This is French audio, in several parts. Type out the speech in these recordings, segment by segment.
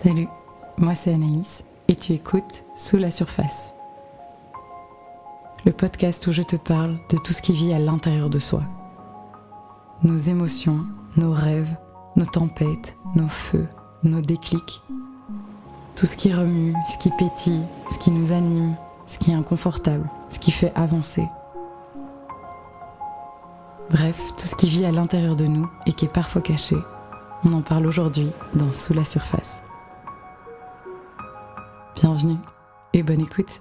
Salut, moi c'est Anaïs et tu écoutes Sous la surface. Le podcast où je te parle de tout ce qui vit à l'intérieur de soi. Nos émotions, nos rêves, nos tempêtes, nos feux, nos déclics. Tout ce qui remue, ce qui pétille, ce qui nous anime, ce qui est inconfortable, ce qui fait avancer. Bref, tout ce qui vit à l'intérieur de nous et qui est parfois caché. On en parle aujourd'hui dans Sous la surface. Bienvenue et bonne écoute.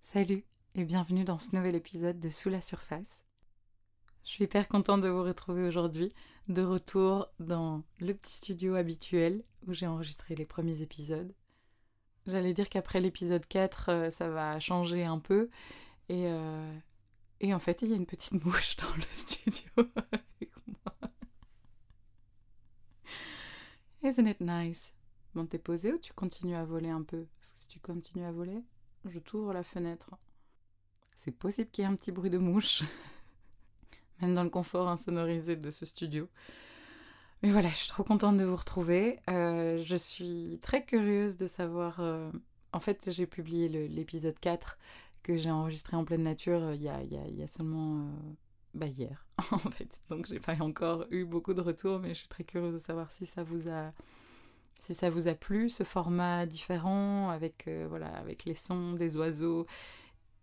Salut et bienvenue dans ce nouvel épisode de Sous la surface. Je suis hyper contente de vous retrouver aujourd'hui, de retour dans le petit studio habituel où j'ai enregistré les premiers épisodes. J'allais dire qu'après l'épisode 4, euh, ça va changer un peu. Et, euh, et en fait, il y a une petite mouche dans le studio avec moi. Isn't it nice? Bon, t'es posé ou tu continues à voler un peu? Parce que si tu continues à voler, je t'ouvre la fenêtre. C'est possible qu'il y ait un petit bruit de mouche. Même dans le confort insonorisé de ce studio. Mais voilà, je suis trop contente de vous retrouver. Euh, je suis très curieuse de savoir. euh, En fait, j'ai publié l'épisode 4 que j'ai enregistré en pleine nature euh, il y, a, seulement. euh, Bah, hier, en fait. Donc, j'ai pas encore eu beaucoup de retours, mais je suis très curieuse de savoir si ça vous a. Si ça vous a plu, ce format différent, avec, euh, voilà, avec les sons des oiseaux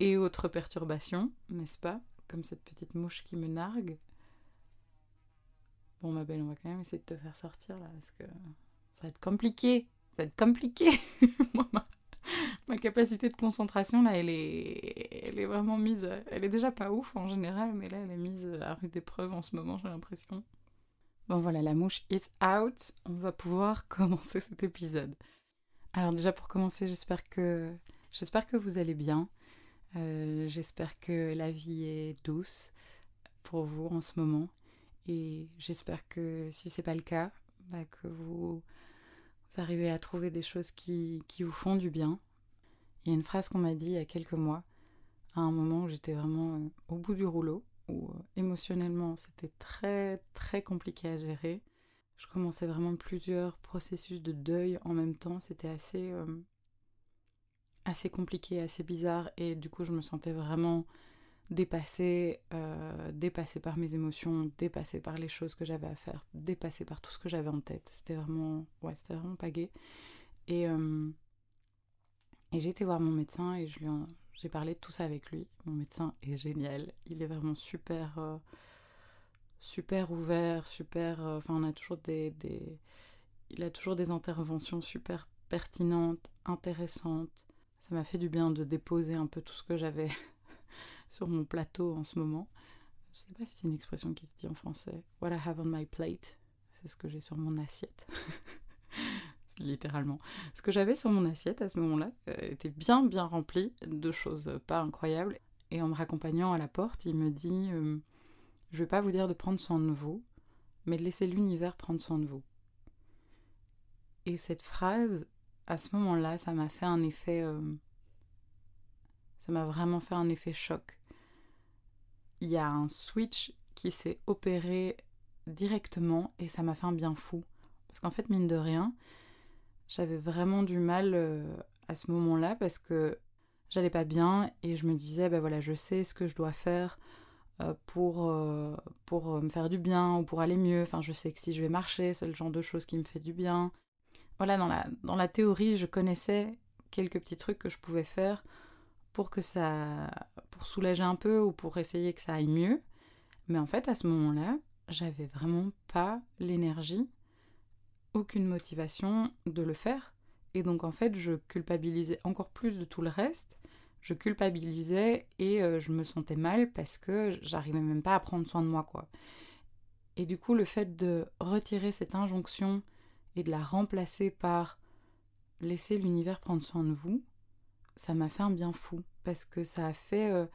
et autres perturbations, n'est-ce pas? Comme cette petite mouche qui me nargue. Bon, ma belle, on va quand même essayer de te faire sortir là, parce que ça va être compliqué. Ça va être compliqué. ma capacité de concentration, là, elle est, vraiment mise. Elle est déjà pas ouf en général, mais là, elle est mise à rude épreuve en ce moment, j'ai l'impression. Bon, voilà, la mouche is out. On va pouvoir commencer cet épisode. Alors, déjà, pour commencer, j'espère que, j'espère que vous allez bien. Euh, j'espère que la vie est douce pour vous en ce moment. Et j'espère que si c'est pas le cas, bah, que vous, vous à trouver des choses qui, qui vous font du bien. Il y a une phrase qu'on m'a dit il y a quelques mois, à un moment où j'étais vraiment euh, au bout du rouleau, où euh, émotionnellement c'était très très compliqué à gérer. Je commençais vraiment plusieurs processus de deuil en même temps. C'était assez, euh, assez compliqué, assez bizarre. Et du coup, je me sentais vraiment dépassée, euh, par mes émotions, dépassée par les choses que j'avais à faire, dépassée par tout ce que j'avais en tête. C'était vraiment, ouais, c'était vraiment pas gai. Et, euh, j'ai été voir mon médecin et je lui j'ai parlé de tout ça avec lui. Mon médecin est génial. Il est vraiment super, euh, super ouvert, super. euh, Enfin, on a toujours des, des, il a toujours des interventions super pertinentes, intéressantes. Ça m'a fait du bien de déposer un peu tout ce que j'avais sur mon plateau en ce moment. Je sais pas si c'est une expression qui se dit en français. What I have on my plate, c'est ce que j'ai sur mon assiette. Littéralement. Ce que j'avais sur mon assiette à ce moment-là euh, était bien bien rempli de choses pas incroyables. Et en me raccompagnant à la porte, il me dit euh, Je vais pas vous dire de prendre soin de vous, mais de laisser l'univers prendre soin de vous. Et cette phrase, à ce moment-là, ça m'a fait un effet. euh, ça m'a vraiment fait un effet choc. Il y a un switch qui s'est opéré directement et ça m'a fait un bien fou. Parce qu'en fait, mine de rien, j'avais vraiment du mal euh, à ce moment-là parce que j'allais pas bien et je me disais, ben voilà, je sais ce que je dois faire euh, pour, euh, pour me faire du bien ou pour aller mieux. Enfin, je sais que si je vais marcher, c'est le genre de choses qui me fait du bien. Voilà, dans la, dans la théorie, je connaissais quelques petits trucs que je pouvais faire pour que ça pour soulager un peu ou pour essayer que ça aille mieux. Mais en fait à ce moment-là j'avais vraiment pas l'énergie aucune motivation de le faire. Et donc en fait je culpabilisais encore plus de tout le reste. Je culpabilisais et euh, je me sentais mal parce que j'arrivais même pas à prendre soin de moi quoi. Et du coup le fait de retirer cette injonction et de la remplacer par laisser l'univers prendre soin de vous ça m'a fait un bien fou parce que ça a fait euh,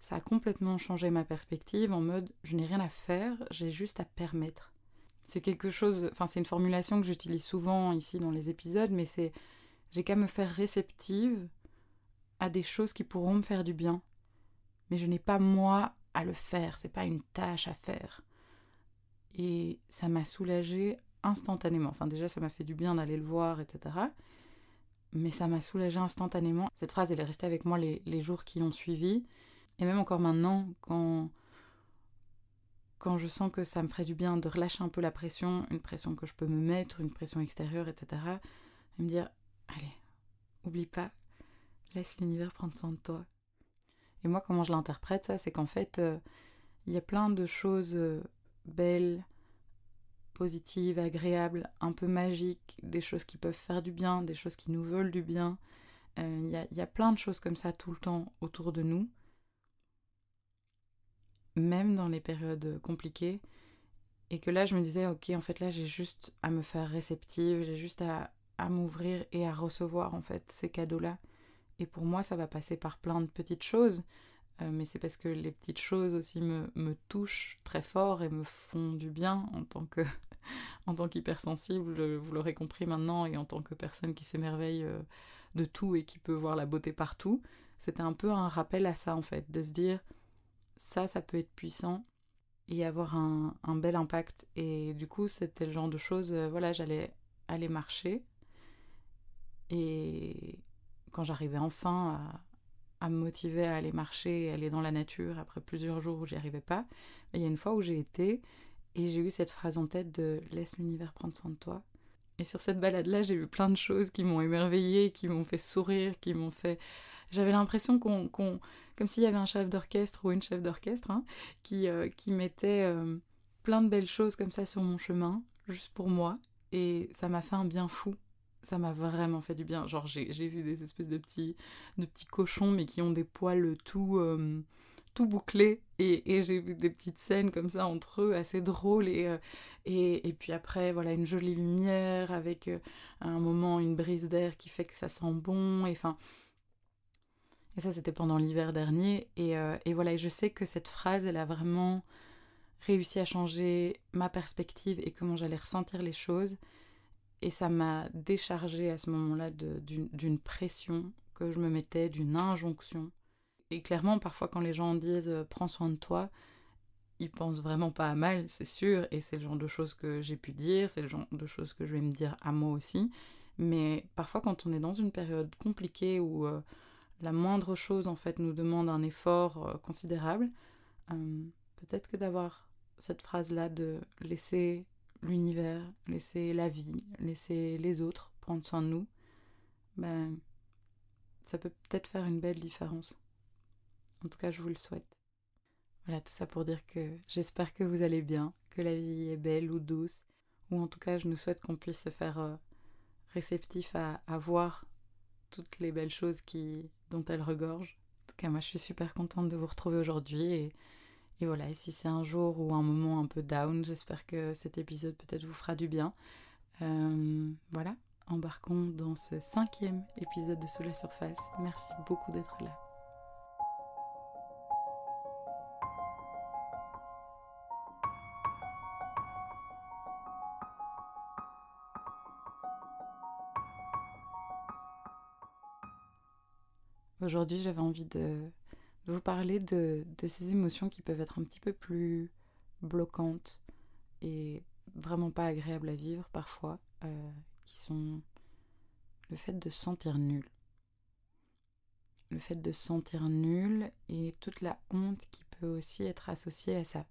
ça a complètement changé ma perspective en mode je n'ai rien à faire, j'ai juste à permettre. C'est quelque chose, enfin c'est une formulation que j'utilise souvent ici dans les épisodes, mais c'est j'ai qu'à me faire réceptive à des choses qui pourront me faire du bien. mais je n'ai pas moi à le faire, c'est pas une tâche à faire. Et ça m'a soulagée instantanément. Enfin déjà ça m'a fait du bien d'aller le voir, etc. Mais ça m'a soulagée instantanément. Cette phrase, elle est restée avec moi les, jours qui ont suivi. Et même encore maintenant, quand, quand je sens que ça me ferait du bien de relâcher un peu la pression, une pression que je peux me mettre, une pression extérieure, etc., et me dire, allez, oublie pas, laisse l'univers prendre soin de toi. Et moi, comment je l'interprète, ça, c'est qu'en fait, euh, il y a plein de choses euh, belles, positives, agréables, un peu magiques, des choses qui peuvent faire du bien, des choses qui nous veulent du bien. Euh, il y, y, a plein de choses comme ça tout le temps autour de nous même dans les périodes compliquées. Et que là, je me disais, ok, en fait, là, j'ai juste à me faire réceptive, j'ai juste à, à m'ouvrir et à recevoir, en fait, ces cadeaux-là. Et pour moi, ça va passer par plein de petites choses. Euh, mais c'est parce que les petites choses aussi me, me, touchent très fort et me font du bien en tant que en tant qu'hypersensible, vous l'aurez compris maintenant, et en tant que personne qui s'émerveille euh, de tout et qui peut voir la beauté partout. C'était un peu un rappel à ça en fait, de se dire ça, ça peut être puissant et avoir un, un bel impact. Et du coup, c'était le genre de choses, euh, voilà, j'allais aller marcher. Et quand j'arrivais enfin à, me motiver à aller marcher, à aller dans la nature après plusieurs jours où j'y arrivais pas, il y a une fois où j'ai été et j'ai eu cette phrase en tête de laisse l'univers prendre soin de toi. Et sur cette balade-là, j'ai vu plein de choses qui m'ont émerveillée, qui m'ont fait sourire, qui m'ont fait j'avais l'impression qu'on, comme s'il y avait un chef d'orchestre ou une chef d'orchestre, hein, qui, euh, qui mettait euh, plein de belles choses comme ça sur mon chemin, juste pour moi. Et ça m'a fait un bien fou. Ça m'a vraiment fait du bien. Genre, j'ai, vu des espèces de petits, de petits cochons, mais qui ont des poils tout, euh, tout bouclés. Et, et, j'ai vu des petites scènes comme ça entre eux, assez drôles. Et, et, et puis après, voilà, une jolie lumière avec un moment, une brise d'air qui fait que ça sent bon. Et enfin et ça, c'était pendant l'hiver dernier. Et, euh, et, voilà, je sais que cette phrase, elle a vraiment réussi à changer ma perspective et comment j'allais ressentir les choses. Et ça m'a déchargé à ce moment-là d'une pression que je me mettais, d'une injonction. Et clairement, parfois, quand les gens disent euh, prends soin de toi, ils pensent vraiment pas à mal, c'est sûr. Et c'est le genre de choses que j'ai pu dire, c'est le genre de choses que je vais me dire à moi aussi. Mais parfois, quand on est dans une période compliquée où. Euh, la moindre chose en fait nous demande un effort euh, considérable, peut-être que d'avoir cette phrase-là de laisser l'univers, laisser la vie, laisser les autres prendre soin de nous, ben, ça peut peut-être faire une belle différence. En tout cas, je vous le souhaite. Voilà, tout ça pour dire que j'espère que vous allez bien, que la vie est belle ou douce, ou en tout cas, je nous souhaite qu'on puisse se faire euh, réceptif à, voir toutes les belles choses qui, dont elle regorge. En tout cas, moi, je suis super contente de vous retrouver aujourd'hui. Et, et, voilà, et si c'est un jour ou un moment un peu down, j'espère que cet épisode peut-être vous fera du bien. Euh, voilà, embarquons dans ce cinquième épisode de Sous la surface. Merci beaucoup d'être là. Aujourd'hui, j'avais envie de, de, vous parler de, ces émotions qui peuvent être un petit peu plus bloquantes et vraiment pas agréables à vivre parfois, euh, qui sont le fait de sentir nul. Le fait de sentir nul et toute la honte qui peut aussi être associée à ça.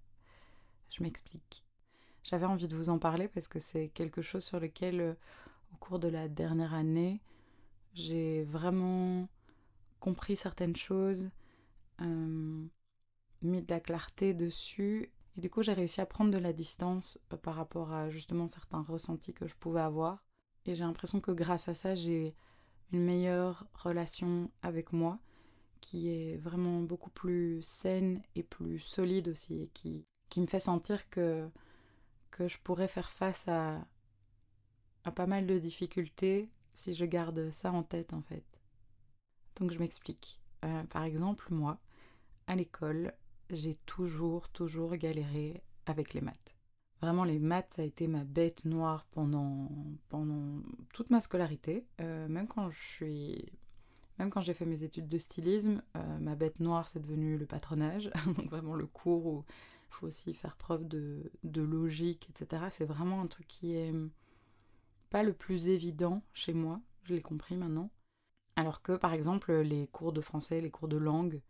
Je m'explique. J'avais envie de vous en parler parce que c'est quelque chose sur lequel, euh, au cours de la dernière année, j'ai vraiment compris certaines choses, euh, mis de la clarté dessus. Et du coup, j'ai réussi à prendre de la distance euh, par rapport à justement certains ressentis que je pouvais avoir. Et j'ai l'impression que grâce à ça, j'ai une meilleure relation avec moi, qui est vraiment beaucoup plus saine et plus solide aussi, et qui, qui me fait sentir que, que je pourrais faire face à, à pas mal de difficultés si je garde ça en tête en fait. Donc je m'explique. Euh, par exemple, moi, à l'école, j'ai toujours, toujours galéré avec les maths. Vraiment, les maths, ça a été ma bête noire pendant, pendant toute ma scolarité. Euh, même quand j'ai fait mes études de stylisme, euh, ma bête noire, c'est devenu le patronage. Donc vraiment le cours où il faut aussi faire preuve de, de logique, etc. C'est vraiment un truc qui est pas le plus évident chez moi. Je l'ai compris maintenant. Alors que, par exemple, les cours de français, les cours de langue,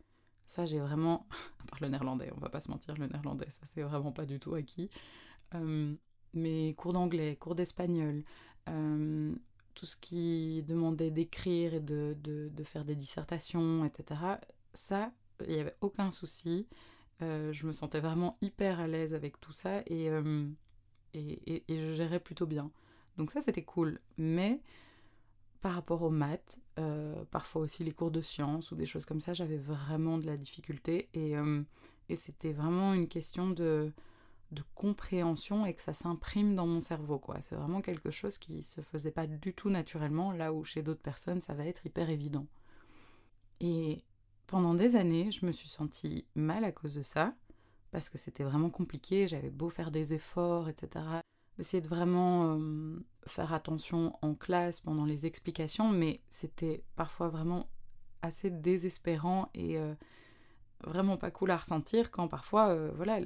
ça, j'ai vraiment. À part le néerlandais, on va pas se mentir, le néerlandais, ça, c'est vraiment pas du tout acquis. Euh, mais cours d'anglais, cours d'espagnol, euh, tout ce qui demandait d'écrire et de, de, faire des dissertations, etc. Ça, il n'y avait aucun souci. Euh, je me sentais vraiment hyper à l'aise avec tout ça et, et, et, je gérais plutôt bien. Donc ça, c'était cool. Mais par rapport aux maths, euh, parfois aussi les cours de sciences ou des choses comme ça, j'avais vraiment de la difficulté et, euh, c'était vraiment une question de, compréhension et que ça s'imprime dans mon cerveau. C'est vraiment quelque chose qui se faisait pas du tout naturellement là où chez d'autres personnes ça va être hyper évident. Et pendant des années, je me suis sentie mal à cause de ça parce que c'était vraiment compliqué, j'avais beau faire des efforts, etc d'essayer de vraiment euh, faire attention en classe pendant les explications, mais c'était parfois vraiment assez désespérant et euh, vraiment pas cool à ressentir quand parfois, euh, voilà,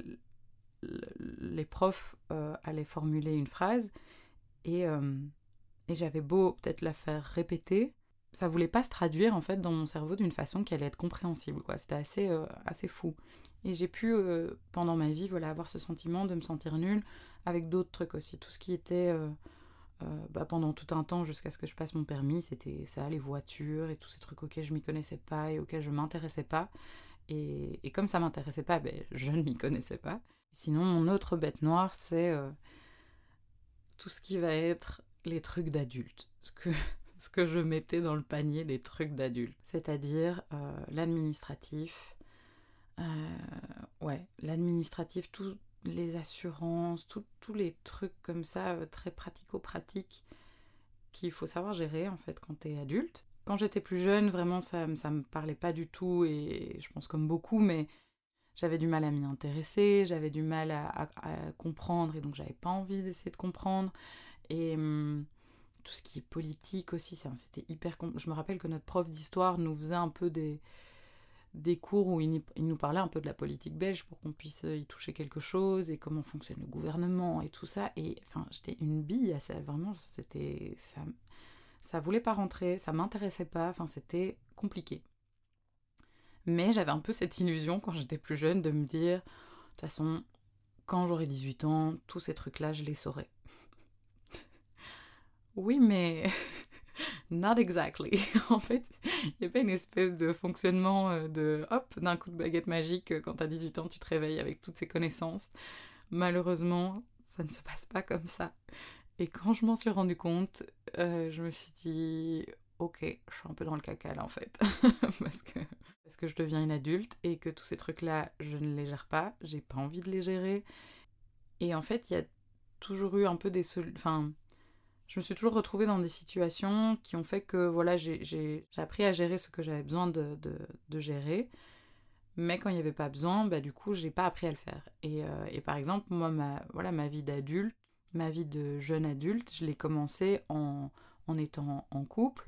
les profs allaient formuler une phrase et, et j'avais beau peut-être la faire répéter, ça voulait pas se traduire en fait dans mon cerveau d'une façon qui allait être compréhensible, quoi. C'était assez, assez fou. Et j'ai pu, pendant ma vie, voilà, avoir ce sentiment de me sentir nulle, avec d'autres trucs aussi. Tout ce qui était euh, euh, bah, pendant tout un temps jusqu'à ce que je passe mon permis, c'était ça, les voitures et tous ces trucs auxquels je m'y connaissais pas et auxquels je m'intéressais pas. Et, et, comme ça m'intéressait pas, ben, je ne m'y connaissais pas. Sinon, mon autre bête noire, c'est euh, tout ce qui va être les trucs d'adultes. Ce que, ce que je mettais dans le panier des trucs d'adultes. C'est-à-dire l'administratif. ouais, l'administratif, tout, les assurances, tous les trucs comme ça, euh, très pratico-pratiques, qu'il faut savoir gérer en fait quand t'es adulte. Quand j'étais plus jeune, vraiment ça, ça me parlait pas du tout, et je pense comme beaucoup, mais j'avais du mal à m'y intéresser, j'avais du mal à, comprendre, et donc j'avais pas envie d'essayer de comprendre. Et hum, tout ce qui est politique aussi, c'était hyper... Je me rappelle que notre prof d'histoire nous faisait un peu des des cours où il, nous parlait un peu de la politique belge pour qu'on puisse y toucher quelque chose et comment fonctionne le gouvernement et tout ça. Et enfin, j'étais une bille, ça, vraiment, c'était. Ça, ça voulait pas rentrer, ça m'intéressait pas, enfin, c'était compliqué. Mais j'avais un peu cette illusion quand j'étais plus jeune de me dire, de toute façon, quand j'aurai 18 ans, tous ces trucs-là, je les saurai. oui, mais Not exactly. en fait, il n'y a pas une espèce de fonctionnement euh, de hop, d'un coup de baguette magique, euh, quand tu as 18 ans, tu te réveilles avec toutes ces connaissances. Malheureusement, ça ne se passe pas comme ça. Et quand je m'en suis rendu compte, euh, je me suis dit, ok, je suis un peu dans le caca là en fait. parce, que, parce que je deviens une adulte et que tous ces trucs-là, je ne les gère pas, j'ai pas envie de les gérer. Et en fait, il y a toujours eu un peu des... Enfin, je me suis toujours retrouvée dans des situations qui ont fait que voilà, j'ai appris à gérer ce que j'avais besoin de, de, gérer. Mais quand il n'y avait pas besoin, bah, du coup, j'ai pas appris à le faire. Et, euh, et par exemple, moi, ma, voilà, ma vie d'adulte, ma vie de jeune adulte, je l'ai commencé en, en étant en couple.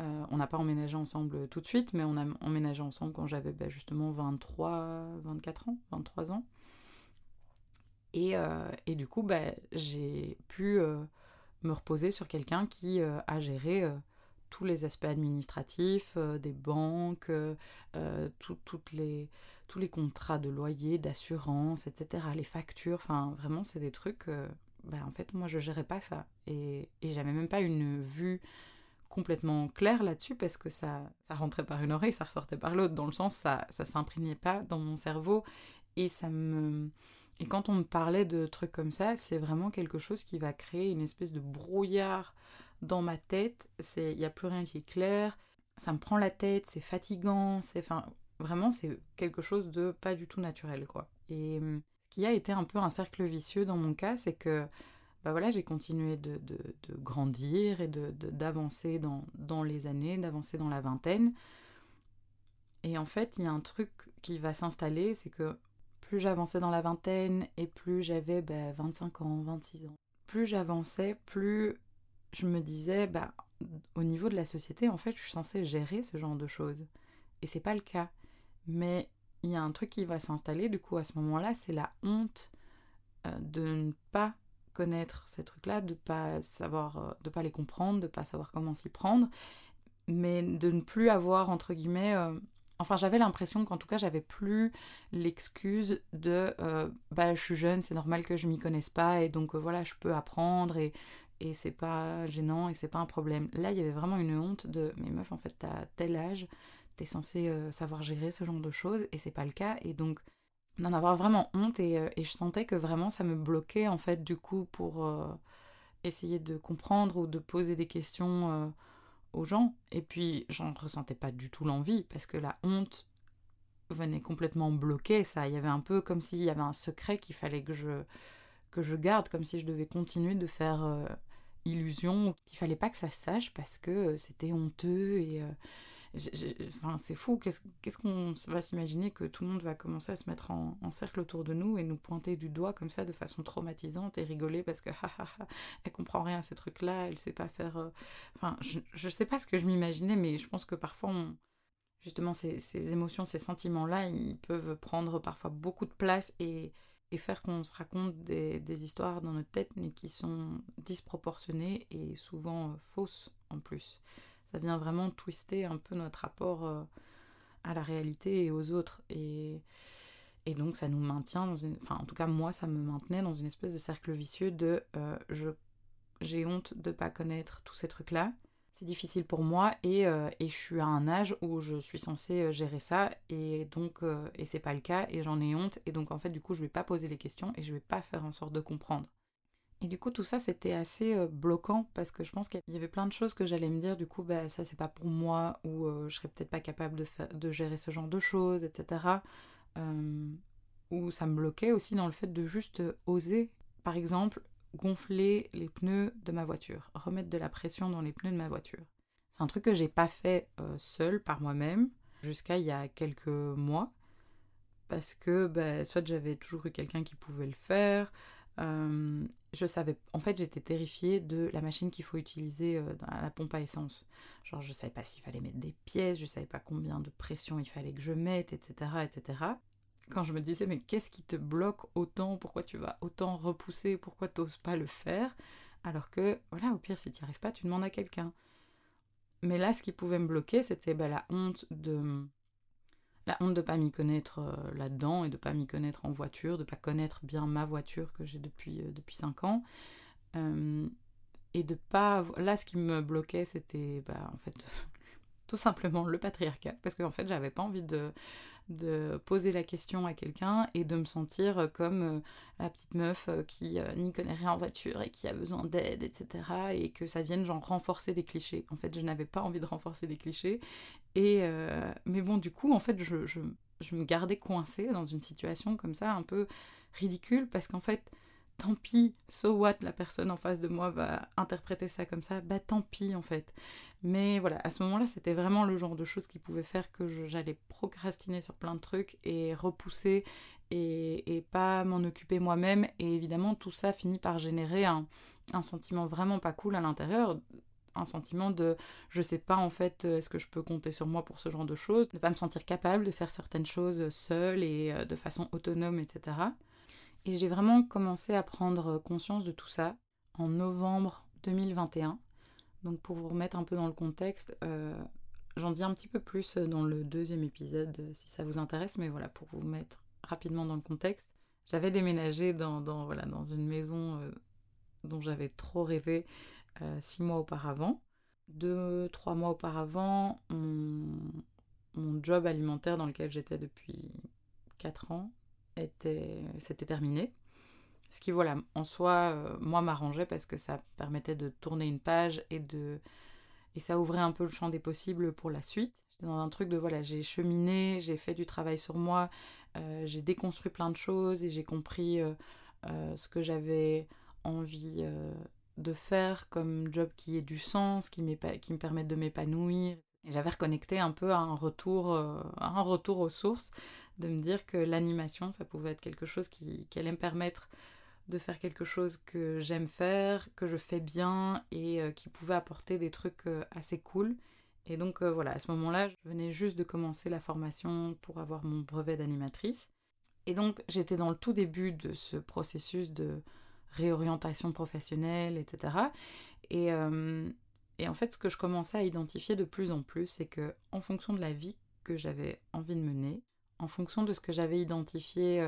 Euh, on n'a pas emménagé ensemble tout de suite, mais on a emménagé ensemble quand j'avais bah, justement 23, 24 ans, 23 ans. Et, euh, et du coup, bah, j'ai pu me reposer sur quelqu'un qui euh, a géré euh, tous les aspects administratifs euh, des banques, toutes les, tous les contrats de loyer, d'assurance, etc., les factures, enfin vraiment c'est des trucs, bah, en fait moi je gérais pas ça. Et, j'avais même pas une vue complètement claire là-dessus parce que ça, ça rentrait par une oreille, ça ressortait par l'autre, dans le sens ça, ça s'imprégnait pas dans mon cerveau. Et ça me et quand on me parlait de trucs comme ça, c'est vraiment quelque chose qui va créer une espèce de brouillard dans ma tête. Il n'y a plus rien qui est clair. Ça me prend la tête, c'est fatigant. C'est, enfin, vraiment, c'est quelque chose de pas du tout naturel, quoi. Et hum, ce qui a été un peu un cercle vicieux dans mon cas, c'est que bah voilà, j'ai continué de, de, grandir et d'avancer dans, dans les années, d'avancer dans la vingtaine. Et en fait, il y a un truc qui va s'installer, c'est que plus j'avançais dans la vingtaine et plus j'avais 25 bah, ans, 26 ans. Plus j'avançais, plus je me disais, bah, au niveau de la société, en fait, je suis censée gérer ce genre de choses. Et c'est pas le cas. Mais il y a un truc qui va s'installer, du coup, à ce moment-là, c'est la honte euh, de ne pas connaître ces trucs-là, de pas savoir, euh, de pas les comprendre, de pas savoir comment s'y prendre, mais de ne plus avoir entre guillemets. Euh, enfin, j'avais l'impression qu'en tout cas, j'avais plus l'excuse de bah je suis jeune, c'est normal que je m'y connaisse pas et donc voilà, je peux apprendre et et c'est pas gênant et c'est pas un problème. Là, il y avait vraiment une honte de mais meuf, en fait, t'as tel âge, t'es censé savoir gérer ce genre de choses et c'est pas le cas et donc d'en avoir vraiment honte euh, et, je sentais que vraiment ça me bloquait en fait du coup pour euh, essayer de comprendre ou de poser des questions euh, aux gens. Et puis j'en ressentais pas du tout l'envie parce que la honte venait complètement bloquer ça. Il y avait un peu comme s'il y avait un secret qu'il fallait que je que je garde comme si je devais continuer de faire illusion qu'il fallait pas que ça se sache parce que c'était honteux et Enfin, c'est fou. Qu'est-ce qu'on va s'imaginer que tout le monde va commencer à se mettre en, cercle autour de nous et nous pointer du doigt comme ça de façon traumatisante et rigoler parce que elle comprend rien à ces trucs-là, elle sait pas faire. Euh, enfin, je, je sais pas ce que je m'imaginais, mais je pense que parfois justement ces, émotions, ces sentiments-là, ils peuvent prendre parfois beaucoup de place et, faire qu'on se raconte des, des, histoires dans notre tête, mais qui sont disproportionnées et souvent euh, fausses en plus ça vient vraiment twister un peu notre rapport euh, à la réalité et aux autres. Et, et donc ça nous maintient dans une... Enfin en tout cas moi ça me maintenait dans une espèce de cercle vicieux de euh, j'ai honte de pas connaître tous ces trucs-là. C'est difficile pour moi et, euh, et, je suis à un âge où je suis censée gérer ça et donc et c'est pas le cas et j'en ai honte et donc en fait du coup je vais pas poser les questions et je vais pas faire en sorte de comprendre. Et du coup, tout ça, c'était assez euh, bloquant parce que je pense qu'il y avait plein de choses que j'allais me dire. Du coup, bah, ça, c'est pas pour moi ou euh, je serais peut-être pas capable de, de, gérer ce genre de choses, etc. Euh, ou ça me bloquait aussi dans le fait de juste oser, par exemple, gonfler les pneus de ma voiture, remettre de la pression dans les pneus de ma voiture. C'est un truc que j'ai pas fait seul par moi-même jusqu'à il y a quelques mois parce que bah, soit j'avais toujours eu quelqu'un qui pouvait le faire, euh, je savais, en fait, j'étais terrifiée de la machine qu'il faut utiliser euh, à la pompe à essence. Genre, je savais pas s'il fallait mettre des pièces, je savais pas combien de pression il fallait que je mette, etc., etc. Quand je me disais, mais qu'est-ce qui te bloque autant? Pourquoi tu vas autant repousser? Pourquoi t'oses pas le faire? Alors que, voilà, au pire, si tu n'y arrives pas, tu demandes à quelqu'un. Mais là, ce qui pouvait me bloquer, c'était bah, la honte de la honte de pas m'y connaître euh, là-dedans et de pas m'y connaître en voiture, de pas connaître bien ma voiture que j'ai depuis, euh, depuis 5 ans. Euh, et de pas... Là, ce qui me bloquait, c'était bah, en fait tout simplement le patriarcat, parce qu'en fait, j'avais pas envie de, de poser la question à quelqu'un et de me sentir comme euh, la petite meuf euh, qui euh, n'y connaît rien en voiture et qui a besoin d'aide, etc. Et que ça vienne genre renforcer des clichés. En fait, je n'avais pas envie de renforcer des clichés. Et mais bon, du coup, en fait, je, je, je me gardais coincée dans une situation comme ça, un peu ridicule, parce qu'en fait, tant pis, so what, la personne en face de moi va interpréter ça comme ça, bah tant pis en fait. Mais voilà, à ce moment-là, c'était vraiment le genre de choses qui pouvait faire que j'allais procrastiner sur plein de trucs et repousser et, pas m'en occuper moi-même. Et évidemment, tout ça finit par générer un, sentiment vraiment pas cool à l'intérieur, un sentiment de je sais pas en fait est-ce que je peux compter sur moi pour ce genre de choses, ne pas me sentir capable de faire certaines choses seule et euh, de façon autonome, etc. Et j'ai vraiment commencé à prendre conscience de tout ça en novembre 2021. Donc pour vous remettre un peu dans le contexte, euh, j'en dis un petit peu plus dans le deuxième épisode euh, si ça vous intéresse, mais voilà, pour vous mettre rapidement dans le contexte, j'avais déménagé dans, une maison euh, dont j'avais trop rêvé six mois auparavant. Deux, trois mois auparavant, mon, job alimentaire dans lequel j'étais depuis quatre ans était, c'était terminé. Ce qui, voilà, en soi, euh, moi, m'arrangeait parce que ça permettait de tourner une page et de... Et ça ouvrait un peu le champ des possibles pour la suite. J'étais dans un truc de, voilà, j'ai cheminé, j'ai fait du travail sur moi, euh, j'ai déconstruit plein de choses et j'ai compris euh, ce que j'avais envie de faire comme job qui ait du sens, qui, qui me permette de m'épanouir. J'avais reconnecté un peu à un retour, un retour aux sources, de me dire que l'animation, ça pouvait être quelque chose qui allait me permettre de faire quelque chose que j'aime faire, que je fais bien et euh, qui pouvait apporter des trucs euh, assez cool. Et donc euh, voilà, à ce moment-là, je venais juste de commencer la formation pour avoir mon brevet d'animatrice. Et donc j'étais dans le tout début de ce processus de réorientation professionnelle, etc. Et, et en fait, ce que je commençais à identifier de plus en plus, c'est que en fonction de la vie que j'avais envie de mener, en fonction de ce que j'avais identifié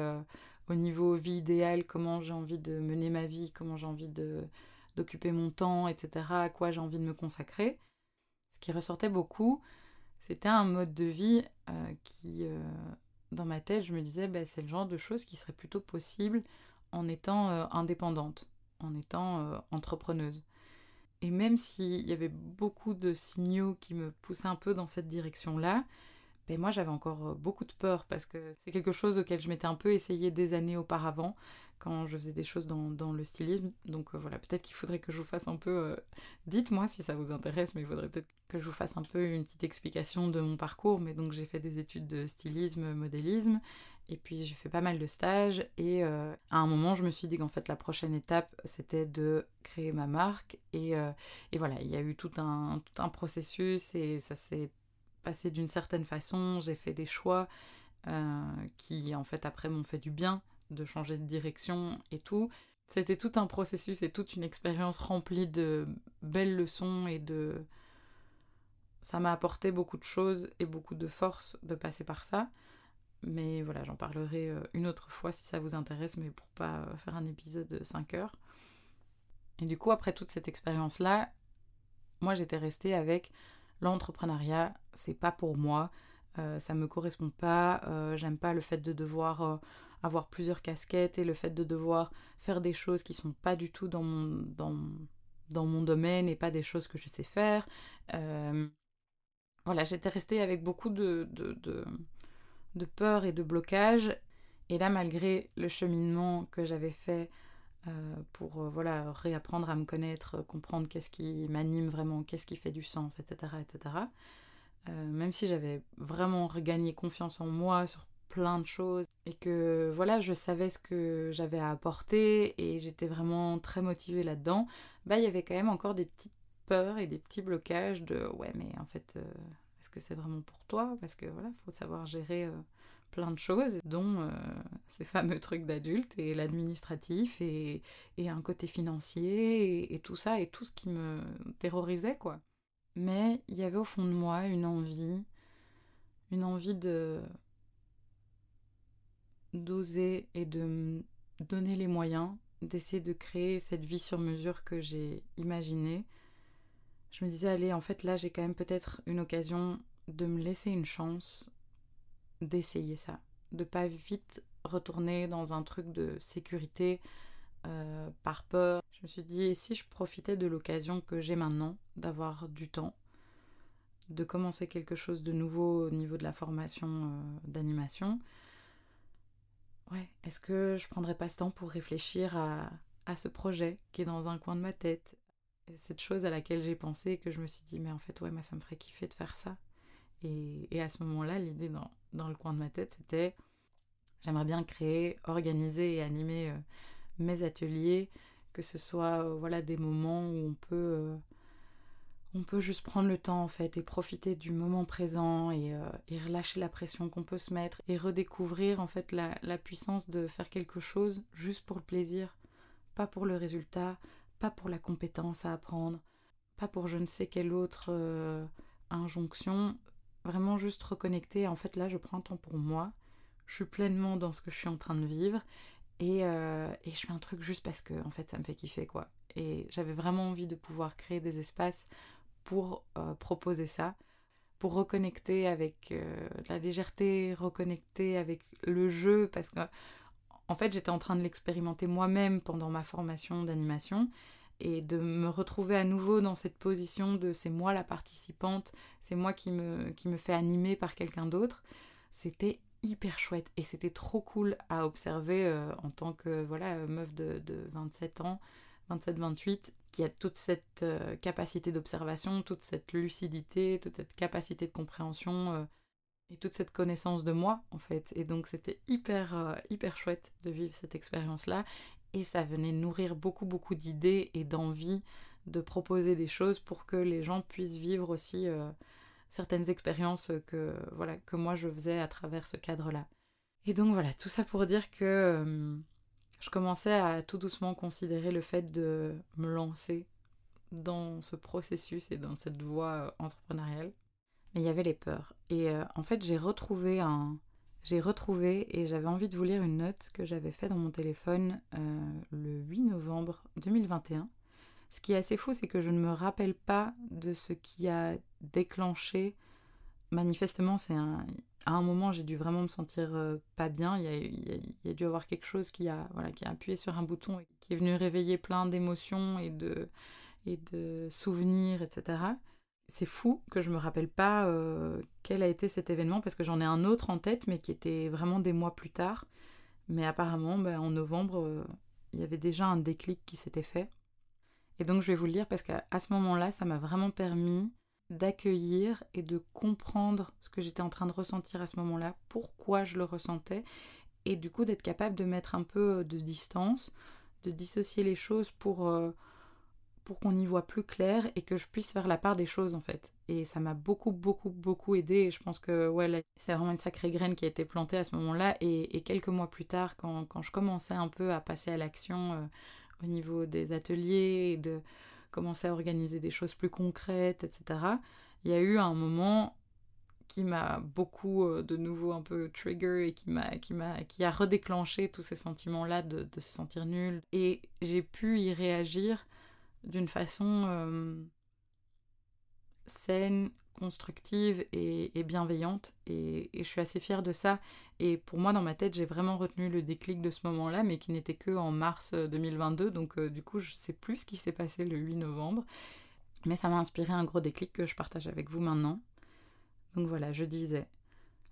au niveau vie idéale, comment j'ai envie de mener ma vie, comment j'ai envie de d'occuper mon temps, etc., à quoi j'ai envie de me consacrer. Ce qui ressortait beaucoup, c'était un mode de vie euh, qui, euh, dans ma tête, je me disais, bah, c'est le genre de choses qui serait plutôt possible en étant euh, indépendante, en étant entrepreneuse. Et même s'il y avait beaucoup de signaux qui me poussaient un peu dans cette direction-là, mais moi, j'avais encore euh, beaucoup de peur parce que c'est quelque chose auquel je m'étais un peu essayé des années auparavant quand je faisais des choses dans, le stylisme. Donc euh, voilà, peut-être qu'il faudrait que je vous fasse un peu... Euh, dites-moi si ça vous intéresse, mais il faudrait peut-être que je vous fasse un peu une petite explication de mon parcours. Mais donc j'ai fait des études de stylisme, modélisme, et puis j'ai fait pas mal de stages. Et à un moment, je me suis dit qu'en fait la prochaine étape, c'était de créer ma marque. Et, et voilà, il y a eu tout un, tout un processus et ça s'est passé d'une certaine façon, j'ai fait des choix euh, qui en fait après m'ont fait du bien, de changer de direction et tout. C'était tout un processus et toute une expérience remplie de belles leçons et de... Ça m'a apporté beaucoup de choses et beaucoup de force de passer par ça. Mais voilà, j'en parlerai euh, une autre fois si ça vous intéresse, mais pour pas faire un épisode de 5 heures. Et du coup, après toute cette expérience-là, moi j'étais restée avec l'entrepreneuriat, c'est pas pour moi, euh, ça me correspond pas, euh, j'aime pas le fait de devoir euh, avoir plusieurs casquettes et le fait de devoir faire des choses qui sont pas du tout dans mon, dans, dans mon domaine et pas des choses que je sais faire. voilà, j'étais restée avec beaucoup de, de, peur et de blocage. Et là, malgré le cheminement que j'avais fait euh, pour euh, voilà réapprendre à me connaître, comprendre qu'est-ce qui m'anime vraiment, qu'est-ce qui fait du sens, etc. etc. Euh, même si j'avais vraiment regagné confiance en moi sur plein de choses et que voilà je savais ce que j'avais à apporter et j'étais vraiment très motivée là-dedans, bah il y avait quand même encore des petites peurs et des petits blocages de ouais mais en fait est-ce que c'est vraiment pour toi? Parce que voilà faut savoir gérer plein de choses, dont euh, ces fameux trucs d'adulte et l'administratif et, un côté financier et, tout ça et tout ce qui me terrorisait quoi. Mais il y avait au fond de moi une envie, une envie de d'oser et de me donner les moyens d'essayer de créer cette vie sur mesure que j'ai imaginée. Je me disais, allez, en fait, là, j'ai quand même peut-être une occasion de me laisser une chance, d'essayer ça, de pas vite retourner dans un truc de sécurité euh, par peur. Je me suis dit, et si je profitais de l'occasion que j'ai maintenant d'avoir du temps, de commencer quelque chose de nouveau au niveau de la formation euh, d'animation, ouais, est-ce que je prendrais pas ce temps pour réfléchir à, à ce projet qui est dans un coin de ma tête? Cette chose à laquelle j'ai pensé que je me suis dit mais en fait ouais moi ça me ferait kiffer de faire ça et, à ce moment-là, l'idée dans, dans, le coin de ma tête, c'était j'aimerais bien créer, organiser et animer euh, mes ateliers, que ce soit euh, voilà des moments où on peut euh, on peut juste prendre le temps en fait et profiter du moment présent et, relâcher la pression qu'on peut se mettre et redécouvrir en fait la, puissance de faire quelque chose juste pour le plaisir, pas pour le résultat, pas pour la compétence à apprendre, pas pour je ne sais quelle autre injonction, Vraiment juste reconnecter. En fait, là, je prends un temps pour moi. Je suis pleinement dans ce que je suis en train de vivre. Et, euh, et, je fais un truc juste parce que, en fait, ça me fait kiffer, quoi. Et j'avais vraiment envie de pouvoir créer des espaces pour euh, proposer ça, pour reconnecter avec euh, la légèreté, reconnecter avec le jeu, parce que, en fait, j'étais en train de l'expérimenter moi-même pendant ma formation d'animation et de me retrouver à nouveau dans cette position de c'est moi la participante, c'est moi qui me, qui me fait animer par quelqu'un d'autre, c'était hyper chouette et c'était trop cool à observer euh, en tant que voilà meuf de, de 27 ans, 27-28, qui a toute cette euh, capacité d'observation, toute cette lucidité, toute cette capacité de compréhension euh, et toute cette connaissance de moi en fait. Et donc c'était hyper hyper chouette de vivre cette expérience là Et ça venait nourrir beaucoup, beaucoup d'idées et d'envie de proposer des choses pour que les gens puissent vivre aussi euh, certaines expériences que, voilà, que moi je faisais à travers ce cadre-là. Et donc voilà, tout ça pour dire que euh, je commençais à tout doucement considérer le fait de me lancer dans ce processus et dans cette voie euh, entrepreneuriale. Mais il y avait les peurs. Et en fait, j'ai retrouvé un, j'ai retrouvé et j'avais envie de vous lire une note que j'avais faite dans mon téléphone euh, le 8 novembre 2021. Ce qui est assez fou, c'est que je ne me rappelle pas de ce qui a déclenché. Manifestement, c'est. À un moment, j'ai dû vraiment me sentir euh, pas bien. Il y, a, il, y a, dû avoir quelque chose qui a, voilà, qui a appuyé sur un bouton et qui est venu réveiller plein d'émotions et de, et de souvenirs, etc c'est fou que je me rappelle pas euh, quel a été cet événement parce que j'en ai un autre en tête mais qui était vraiment des mois plus tard. Mais apparemment, ben, en novembre, euh, il y avait déjà un déclic qui s'était fait. Et donc je vais vous le dire parce qu'à ce moment-là, ça m'a vraiment permis d'accueillir et de comprendre ce que j'étais en train de ressentir à ce moment-là, pourquoi je le ressentais, et du coup d'être capable de mettre un peu de distance, de dissocier les choses pour... Euh, pour qu'on y voit plus clair et que je puisse faire la part des choses en fait. Et ça m'a beaucoup, beaucoup, beaucoup aidé. Et je pense que ouais, c'est vraiment une sacrée graine qui a été plantée à ce moment-là. Et, quelques mois plus tard, quand, quand, je commençais un peu à passer à l'action euh, au niveau des ateliers et de commencer à organiser des choses plus concrètes, etc., il y a eu un moment qui m'a beaucoup euh, de nouveau un peu trigger et qui m'a qui m'a qui a redéclenché tous ces sentiments là de, de se sentir nul et j'ai pu y réagir d'une façon euh, saine, constructive et, bienveillante. Et, je suis assez fière de ça. Et pour moi, dans ma tête, j'ai vraiment retenu le déclic de ce moment-là, mais qui n'était que en mars 2022. Donc euh, du coup, je sais plus ce qui s'est passé le 8 novembre. Mais ça m'a inspiré un gros déclic que je partage avec vous maintenant. Donc voilà, je disais,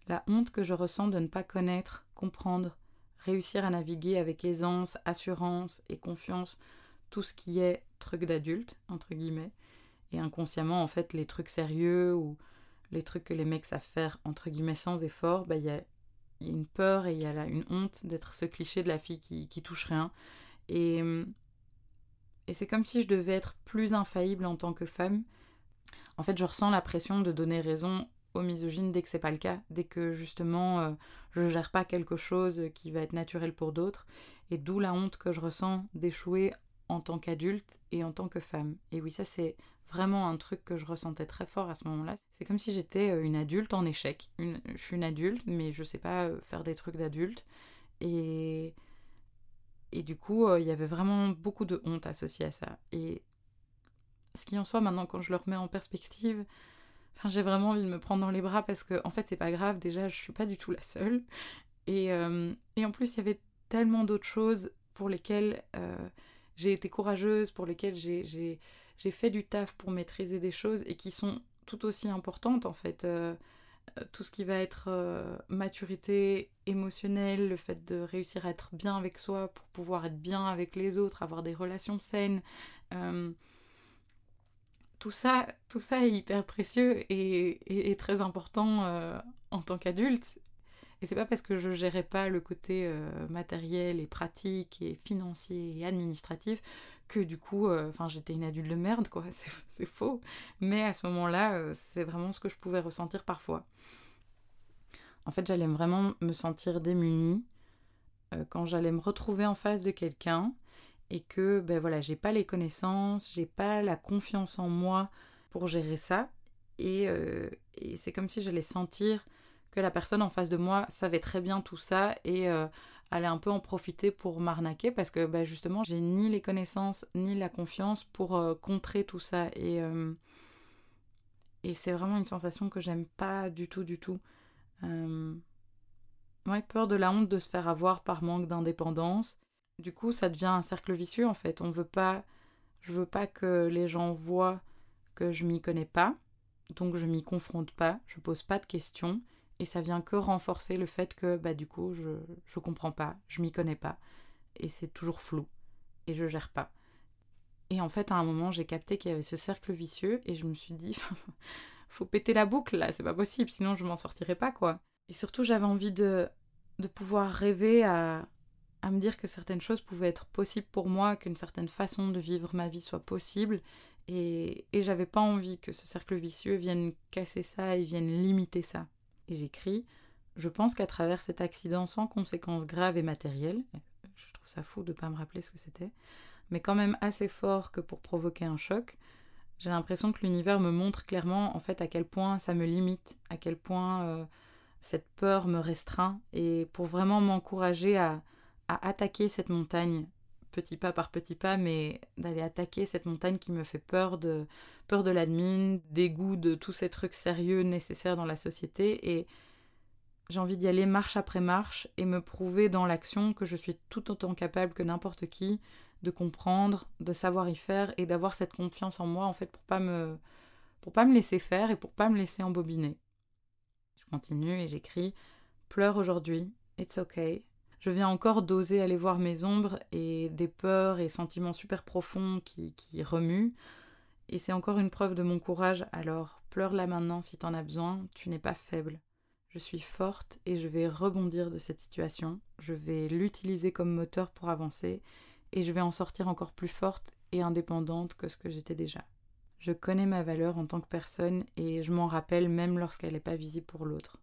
la honte que je ressens de ne pas connaître, comprendre, réussir à naviguer avec aisance, assurance et confiance tout ce qui est truc d'adulte, entre guillemets, et inconsciemment, en fait, les trucs sérieux ou les trucs que les mecs savent faire, entre guillemets, sans effort, bah, il y, a, une peur et il y a là une honte d'être ce cliché de la fille qui, qui touche rien. Et, et c'est comme si je devais être plus infaillible en tant que femme. En fait, je ressens la pression de donner raison aux misogynes dès que c'est pas le cas, dès que justement euh, je gère pas quelque chose qui va être naturel pour d'autres, et d'où la honte que je ressens d'échouer en tant qu'adulte et en tant que femme. Et oui, ça c'est vraiment un truc que je ressentais très fort à ce moment-là. C'est comme si j'étais euh, une adulte en échec. Une, je suis une adulte, mais je sais pas euh, faire des trucs d'adulte. Et, et du coup, euh, il y avait vraiment beaucoup de honte associée à ça. Et ce qui en soit, maintenant, quand je le remets en perspective, enfin, j'ai vraiment envie de me prendre dans les bras parce que, en fait, c'est pas grave. Déjà, je suis pas du tout la seule. Et, et en plus, il y avait tellement d'autres choses pour lesquelles j'ai été courageuse, pour lesquelles j'ai fait du taf pour maîtriser des choses et qui sont tout aussi importantes en fait. Euh, euh, tout ce qui va être euh, maturité émotionnelle, le fait de réussir à être bien avec soi pour pouvoir être bien avec les autres, avoir des relations saines. tout ça, tout ça est hyper précieux et, et, très important en tant qu'adulte. Et c'est pas parce que je gérais pas le côté euh, matériel et pratique et financier et administratif que du coup, euh, enfin, j'étais une adulte de merde, quoi. C'est faux. Mais à ce moment-là, euh, c'est vraiment ce que je pouvais ressentir parfois. En fait, j'allais vraiment me sentir démunie quand j'allais me retrouver en face de quelqu'un et que, ben voilà, j'ai pas les connaissances, j'ai pas la confiance en moi pour gérer ça. Et, et c'est comme si j'allais sentir que la personne en face de moi savait très bien tout ça et euh, allait un peu en profiter pour m'arnaquer parce que bah, justement j'ai ni les connaissances ni la confiance pour euh, contrer tout ça et, euh, et c'est vraiment une sensation que j'aime pas du tout du tout. Ouais, peur de la honte de se faire avoir par manque d'indépendance. Du coup, ça devient un cercle vicieux en fait. On veut pas, je veux pas que les gens voient que je m'y connais pas, donc je m'y confronte pas, je pose pas de questions et ça vient que renforcer le fait que bah du coup je je comprends pas, je m'y connais pas et c'est toujours flou et je gère pas. Et en fait à un moment j'ai capté qu'il y avait ce cercle vicieux et je me suis dit faut péter la boucle là, c'est pas possible sinon je m'en sortirai pas quoi. Et surtout j'avais envie de de pouvoir rêver à à me dire que certaines choses pouvaient être possibles pour moi, qu'une certaine façon de vivre ma vie soit possible. Et, et j'avais pas envie que ce cercle vicieux vienne casser ça et vienne limiter ça. Et j'écris Je pense qu'à travers cet accident sans conséquences graves et matérielles, je trouve ça fou de pas me rappeler ce que c'était, mais quand même assez fort que pour provoquer un choc, j'ai l'impression que l'univers me montre clairement en fait à quel point ça me limite, à quel point euh, cette peur me restreint, et pour vraiment m'encourager à attaquer cette montagne petit pas par petit pas, mais d'aller attaquer cette montagne qui me fait peur de peur de l'admin, dégoût de tous ces trucs sérieux nécessaires dans la société et j'ai envie d'y aller marche après marche et me prouver dans l'action que je suis tout autant capable que n'importe qui de comprendre, de savoir y faire et d'avoir cette confiance en moi en fait pour pas me pour pas me laisser faire et pour pas me laisser embobiner. Je continue et j'écris pleure aujourd'hui, it's okay, je viens encore d'oser aller voir mes ombres et des peurs et sentiments super profonds qui, qui remuent. Et c'est encore une preuve de mon courage, alors pleure là maintenant si t'en as besoin, tu n'es pas faible. Je suis forte et je vais rebondir de cette situation, je vais l'utiliser comme moteur pour avancer et je vais en sortir encore plus forte et indépendante que ce que j'étais déjà. Je connais ma valeur en tant que personne et je m'en rappelle même lorsqu'elle n'est pas visible pour l'autre.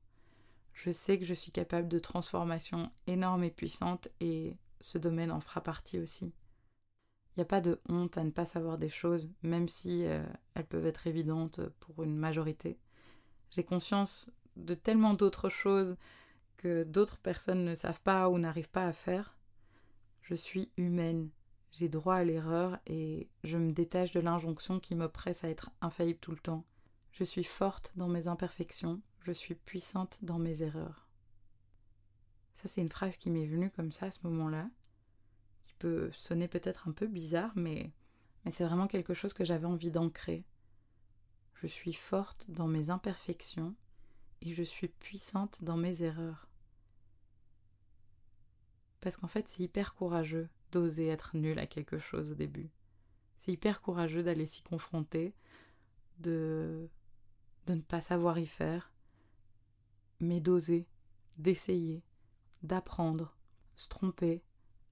Je sais que je suis capable de transformations énormes et puissantes et ce domaine en fera partie aussi. Il n'y a pas de honte à ne pas savoir des choses, même si euh, elles peuvent être évidentes pour une majorité. J'ai conscience de tellement d'autres choses que d'autres personnes ne savent pas ou n'arrivent pas à faire. Je suis humaine, j'ai droit à l'erreur et je me détache de l'injonction qui m'oppresse à être infaillible tout le temps. Je suis forte dans mes imperfections, je suis puissante dans mes erreurs. Ça, c'est une phrase qui m'est venue comme ça à ce moment-là, qui peut sonner peut-être un peu bizarre, mais, mais c'est vraiment quelque chose que j'avais envie d'ancrer. Je suis forte dans mes imperfections et je suis puissante dans mes erreurs. Parce qu'en fait, c'est hyper courageux d'oser être nul à quelque chose au début. C'est hyper courageux d'aller s'y confronter, de de ne pas savoir y faire, mais d'oser, d'essayer, d'apprendre, se tromper,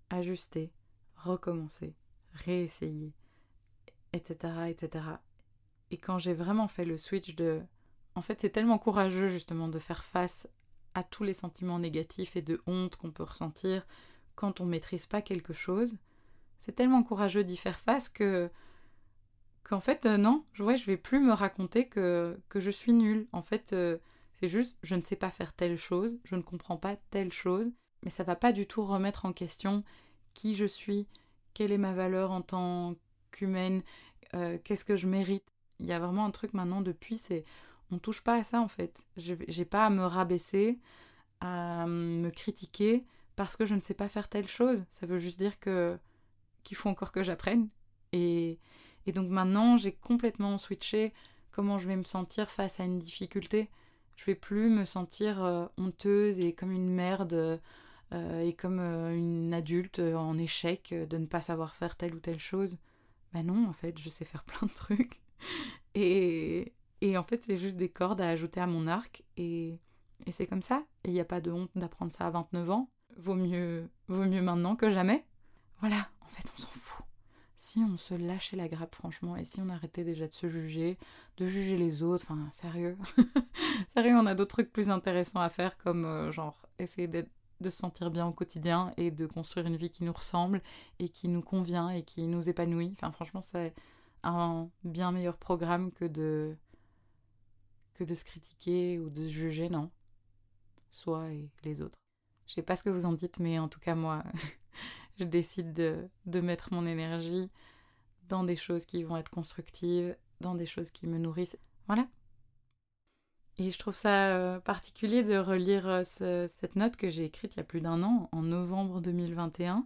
ajuster, recommencer, réessayer, etc., etc. Et quand j'ai vraiment fait le switch de... En fait, c'est tellement courageux justement de faire face à tous les sentiments négatifs et de honte qu'on peut ressentir quand on maîtrise pas quelque chose. C'est tellement courageux d'y faire face que qu'en fait euh, non, je vois, je vais plus me raconter que, que je suis nulle. En fait, euh, c'est juste je ne sais pas faire telle chose, je ne comprends pas telle chose, mais ça va pas du tout remettre en question qui je suis, quelle est ma valeur en tant qu'humaine, euh, qu'est-ce que je mérite. Il y a vraiment un truc maintenant depuis, c'est on touche pas à ça en fait. J'ai pas à me rabaisser, à me critiquer parce que je ne sais pas faire telle chose. Ça veut juste dire que qu'il faut encore que j'apprenne. Et, et donc maintenant, j'ai complètement switché comment je vais me sentir face à une difficulté. Je vais plus me sentir euh, honteuse et comme une merde euh, et comme euh, une adulte en échec de ne pas savoir faire telle ou telle chose. Ben non, en fait, je sais faire plein de trucs. Et, et en fait, c'est juste des cordes à ajouter à mon arc. Et, et c'est comme ça. Et il n'y a pas de honte d'apprendre ça à 29 ans. Vaut mieux, vaut mieux maintenant que jamais. Voilà, en fait, on s'en fout si on se lâchait la grappe franchement et si on arrêtait déjà de se juger, de juger les autres, enfin sérieux, sérieux on a d'autres trucs plus intéressants à faire comme euh, genre essayer de se sentir bien au quotidien et de construire une vie qui nous ressemble et qui nous convient et qui nous épanouit. Enfin franchement c'est un bien meilleur programme que de que de se critiquer ou de se juger, non. Soi et les autres. Je sais pas ce que vous en dites, mais en tout cas moi je décide de, mettre mon énergie dans des choses qui vont être constructives, dans des choses qui me nourrissent. Voilà. Et je trouve ça euh, particulier de relire euh, cette note que j'ai écrite il y a plus d'un an, en novembre 2021.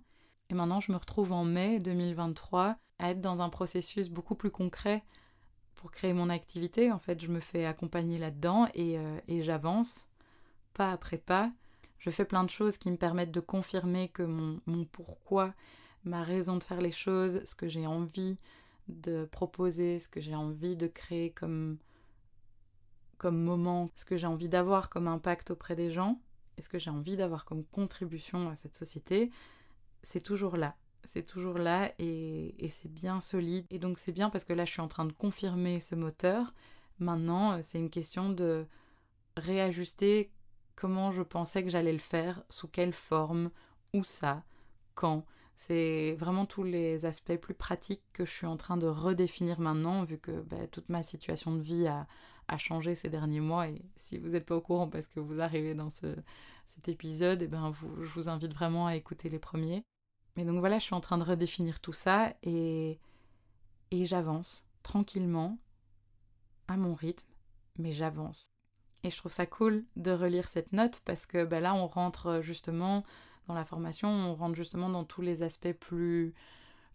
Et maintenant, je me retrouve en mai 2023 à être dans un processus beaucoup plus concret pour créer mon activité. En fait, je me fais accompagner là-dedans et, euh, et j'avance pas après pas je fais plein de choses qui me permettent de confirmer que mon, pourquoi, ma raison de faire les choses, ce que j'ai envie de proposer, ce que j'ai envie de créer comme, comme moment, ce que j'ai envie d'avoir comme impact auprès des gens, et ce que j'ai envie d'avoir comme contribution à cette société, c'est toujours là. C'est toujours là et, et c'est bien solide. Et donc c'est bien parce que là, je suis en train de confirmer ce moteur. Maintenant, c'est une question de réajuster comment je pensais que j'allais le faire, sous quelle forme, où ça, quand. C'est vraiment tous les aspects plus pratiques que je suis en train de redéfinir maintenant, vu que bah, toute ma situation de vie a, changé ces derniers mois. Et si vous n'êtes pas au courant parce que vous arrivez dans ce, cet épisode, eh ben je vous invite vraiment à écouter les premiers. Mais donc voilà, je suis en train de redéfinir tout ça et, et j'avance tranquillement, à mon rythme, mais j'avance. Et je trouve ça cool de relire cette note parce que bah, là, on rentre justement dans la formation, on rentre justement dans tous les aspects plus,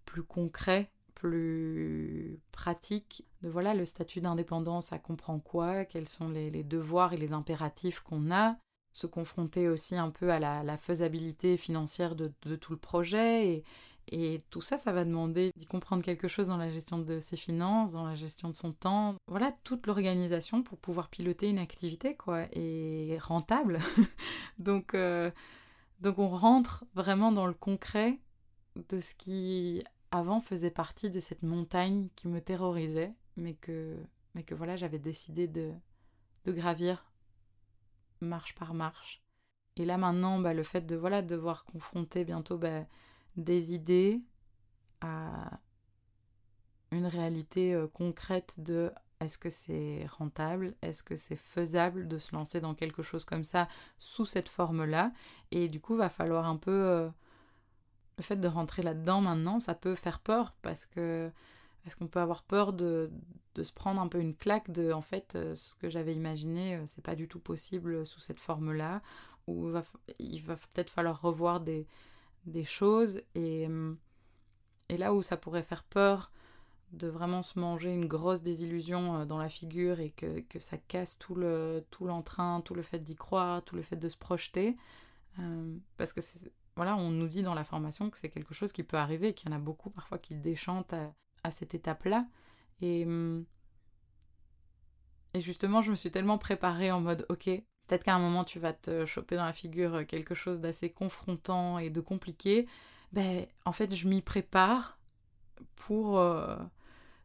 plus concrets, plus pratiques. De voilà, le statut d'indépendance, ça comprend quoi Quels sont les, devoirs et les impératifs qu'on a Se confronter aussi un peu à la, faisabilité financière de, tout le projet et, et tout ça, ça va demander d'y comprendre quelque chose dans la gestion de ses finances, dans la gestion de son temps. Voilà, toute l'organisation pour pouvoir piloter une activité, quoi, et rentable. donc, euh, donc on rentre vraiment dans le concret de ce qui avant faisait partie de cette montagne qui me terrorisait, mais que, mais que voilà, j'avais décidé de, de gravir marche par marche. Et là maintenant, bah, le fait de voilà devoir confronter bientôt bah, des idées à une réalité euh, concrète de est-ce que c'est rentable Est-ce que c'est faisable de se lancer dans quelque chose comme ça sous cette forme-là. Et du coup, va falloir un peu... Euh, le fait de rentrer là-dedans maintenant, ça peut faire peur parce que... Est-ce qu'on peut avoir peur de, de, se prendre un peu une claque de en fait euh, ce que j'avais imaginé c'est pas du tout possible sous cette forme-là. Ou il va peut-être falloir revoir des, des choses et, et là où ça pourrait faire peur de vraiment se manger une grosse désillusion euh, dans la figure et que, que ça casse tout le tout l'entrain, tout le fait d'y croire, tout le fait de se projeter. Euh, parce que voilà, on nous dit dans la formation que c'est quelque chose qui peut arriver, qu'il y en a beaucoup parfois qui déchantent à, à cette étape-là. Et, et justement, je me suis tellement préparée en mode, ok, peut-être qu'à un moment tu vas te choper dans la figure quelque chose d'assez confrontant et de compliqué. Ben, en fait, je m'y prépare pour... Euh,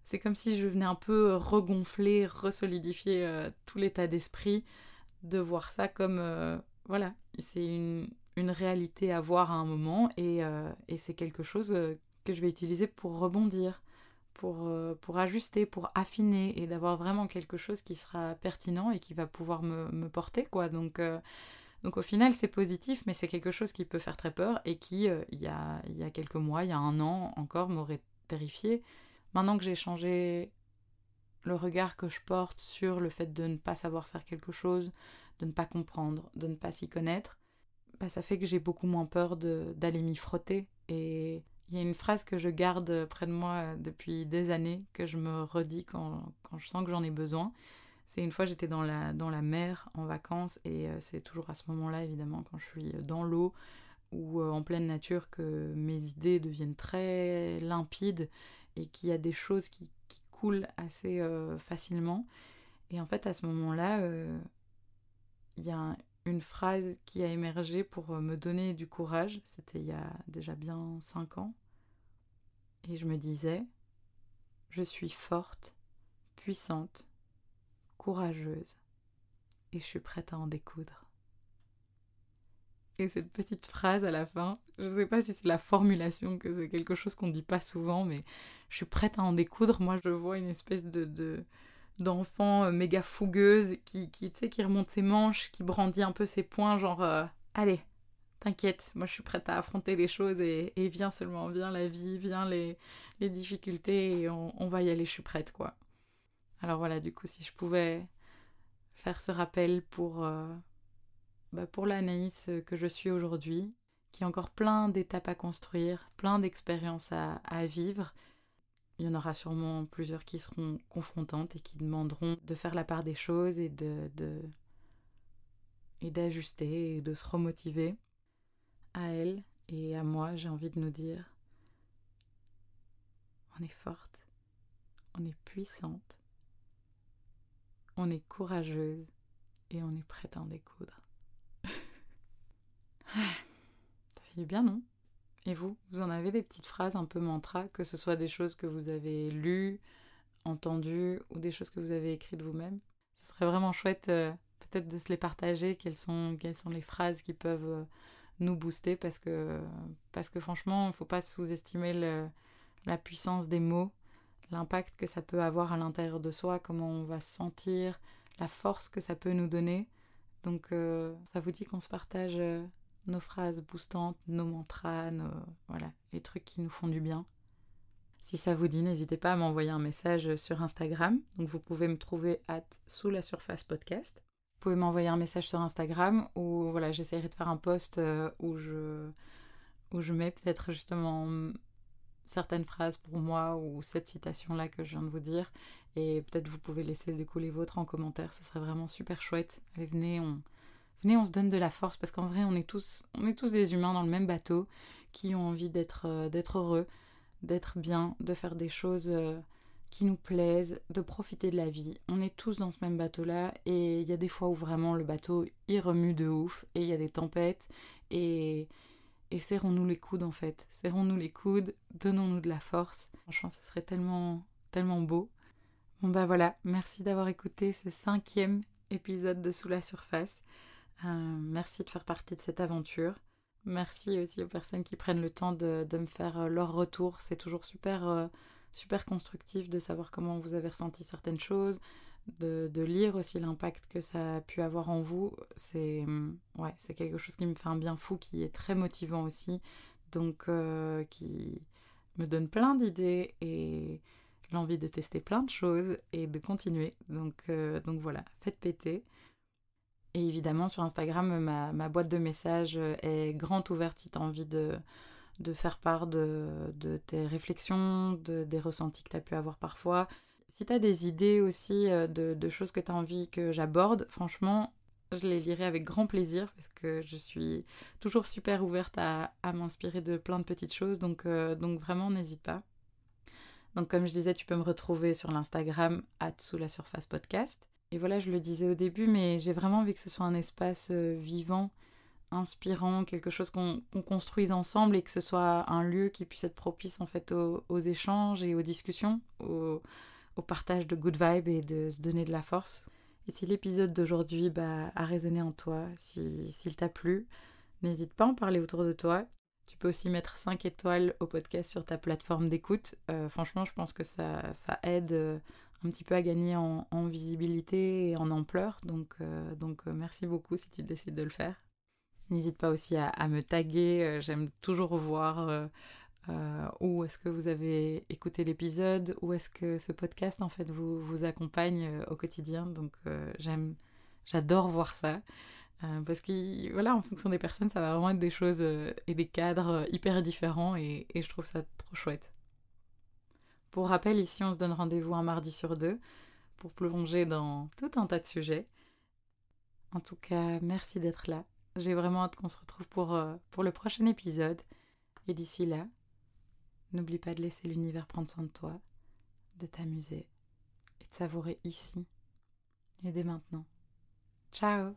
c'est comme si je venais un peu regonfler, resolidifier euh, tout l'état d'esprit, de voir ça comme, euh, voilà, c'est une, une, réalité à voir à un moment et, euh, et c'est quelque chose que je vais utiliser pour rebondir, pour, pour ajuster, pour affiner et d'avoir vraiment quelque chose qui sera pertinent et qui va pouvoir me, me porter, quoi. Donc, donc au final, c'est positif, mais c'est quelque chose qui peut faire très peur et qui, il, y a, il y a quelques mois, il y a un an encore, m'aurait terrifié Maintenant que j'ai changé le regard que je porte sur le fait de ne pas savoir faire quelque chose, de ne pas comprendre, de ne pas s'y connaître, bah, ça fait que j'ai beaucoup moins peur d'aller m'y frotter. Et il y a une phrase que je garde près de moi depuis des années, que je me redis quand, quand je sens que j'en ai besoin. C'est une fois j'étais dans la, dans la mer en vacances et euh, c'est toujours à ce moment-là évidemment quand je suis dans l'eau ou euh, en pleine nature que mes idées deviennent très limpides et qu'il y a des choses qui, coulent assez euh, facilement. Et en fait, à ce moment-là, euh, il y a une phrase qui a émergé pour euh, me donner du courage. C'était il y a déjà bien cinq ans. Et je me disais, je suis forte, puissante, courageuse, et je suis prête à en découdre. Et cette petite phrase à la fin, je ne sais pas si c'est la formulation, que c'est quelque chose qu'on ne dit pas souvent, mais je suis prête à en découdre. Moi, je vois une espèce de, d'enfant euh, méga fougueuse qui, qui, qui remonte ses manches, qui brandit un peu ses poings, genre euh, Allez, t'inquiète, moi je suis prête à affronter les choses et, et viens seulement, viens la vie, viens les, les difficultés et on, va y aller, je suis prête, quoi. Alors voilà, du coup, si je pouvais faire ce rappel pour. Euh, bah, pour l'Anaïs que je suis aujourd'hui, qui a encore plein d'étapes à construire, plein d'expériences à, vivre. Il y en aura sûrement plusieurs qui seront confrontantes et qui demanderont de faire la part des choses et de, et d'ajuster et de se remotiver. À elle et à moi, j'ai envie de nous dire on est forte, on est puissante, on est courageuse et on est prête à en découdre. Ça fait du bien, non? Et vous, vous en avez des petites phrases un peu mantra, que ce soit des choses que vous avez lues, entendues ou des choses que vous avez écrites vous-même? Ce serait vraiment chouette euh, peut-être de se les partager, quelles sont, quelles sont les phrases qui peuvent euh, nous booster parce que, parce que franchement, il ne faut pas sous-estimer la puissance des mots, l'impact que ça peut avoir à l'intérieur de soi, comment on va se sentir, la force que ça peut nous donner. Donc euh, ça vous dit qu'on se partage nos phrases boostantes, nos mantras, voilà, les trucs qui nous font du bien. Si ça vous dit, n'hésitez pas à m'envoyer un message sur Instagram. Donc vous pouvez me trouver at sous la surface podcast. Vous pouvez m'envoyer un message sur Instagram ou voilà, j'essaierai de faire un post euh, où je où je mets peut-être justement certaines phrases pour moi ou cette citation-là que je viens de vous dire. Et peut-être vous pouvez laisser du coup les vôtres en commentaire, ce serait vraiment super chouette. Allez, venez, venez, on se donne de la force parce qu'en vrai, on est, tous, des humains dans le même bateau qui ont envie d'être euh, heureux, d'être bien, de faire des choses euh, qui nous plaisent, de profiter de la vie. On est tous dans ce même bateau-là et il y a des fois où vraiment le bateau il remue de ouf et il y a des tempêtes et et serrons-nous les coudes en fait. Serrons-nous les coudes, donnons-nous de la force. Franchement, ce serait tellement, tellement beau. Bon bah voilà, merci d'avoir écouté ce cinquième épisode de Sous la surface. Euh, merci de faire partie de cette aventure. Merci aussi aux personnes qui prennent le temps de, me faire euh, leur retour. C'est toujours super, euh, super constructif de savoir comment vous avez ressenti certaines choses, de, lire aussi l'impact que ça a pu avoir en vous, c'est mm, ouais, quelque chose qui me fait un bien fou, qui est très motivant aussi, donc qui me donne plein d'idées et l'envie de tester plein de choses et de continuer. Donc, donc voilà, faites péter. Et évidemment, sur Instagram, ma, boîte de messages est grande ouverte si tu as envie de, faire part de, tes réflexions, de, des ressentis que tu as pu avoir parfois. Si tu as des idées aussi euh, de, choses que tu as envie que j'aborde, franchement, je les lirai avec grand plaisir parce que je suis toujours super ouverte à, m'inspirer de plein de petites choses. Donc, euh, donc vraiment, n'hésite pas. Donc comme je disais, tu peux me retrouver sur l'Instagram sous la surface podcast. Et voilà, je le disais au début, mais j'ai vraiment envie que ce soit un espace euh, vivant, inspirant, quelque chose qu'on construise ensemble et que ce soit un lieu qui puisse être propice en fait aux, échanges et aux discussions, au partage de good vibes et de se donner de la force. Et si l'épisode d'aujourd'hui bah, a résonné en toi, s'il si, t'a plu, n'hésite pas à en parler autour de toi. Tu peux aussi mettre 5 étoiles au podcast sur ta plateforme d'écoute. Euh, franchement, je pense que ça, ça aide euh, un petit peu à gagner en, visibilité et en ampleur. Donc, euh, donc merci beaucoup si tu décides de le faire. N'hésite pas aussi à, me taguer. J'aime toujours voir euh, où est-ce que vous avez écouté l'épisode, où est-ce que ce podcast en fait vous, vous accompagne euh, au quotidien. Donc euh, j'aime, j'adore voir ça. parce que voilà, en fonction des personnes, ça va vraiment être des choses et des cadres hyper différents et, je trouve ça trop chouette. Pour rappel, ici on se donne rendez-vous un mardi sur deux pour plonger dans tout un tas de sujets. En tout cas, merci d'être là. J'ai vraiment hâte qu'on se retrouve pour, pour le prochain épisode. Et d'ici là, N'oublie pas de laisser l'univers prendre soin de toi, de t'amuser et de savourer ici et dès maintenant. Ciao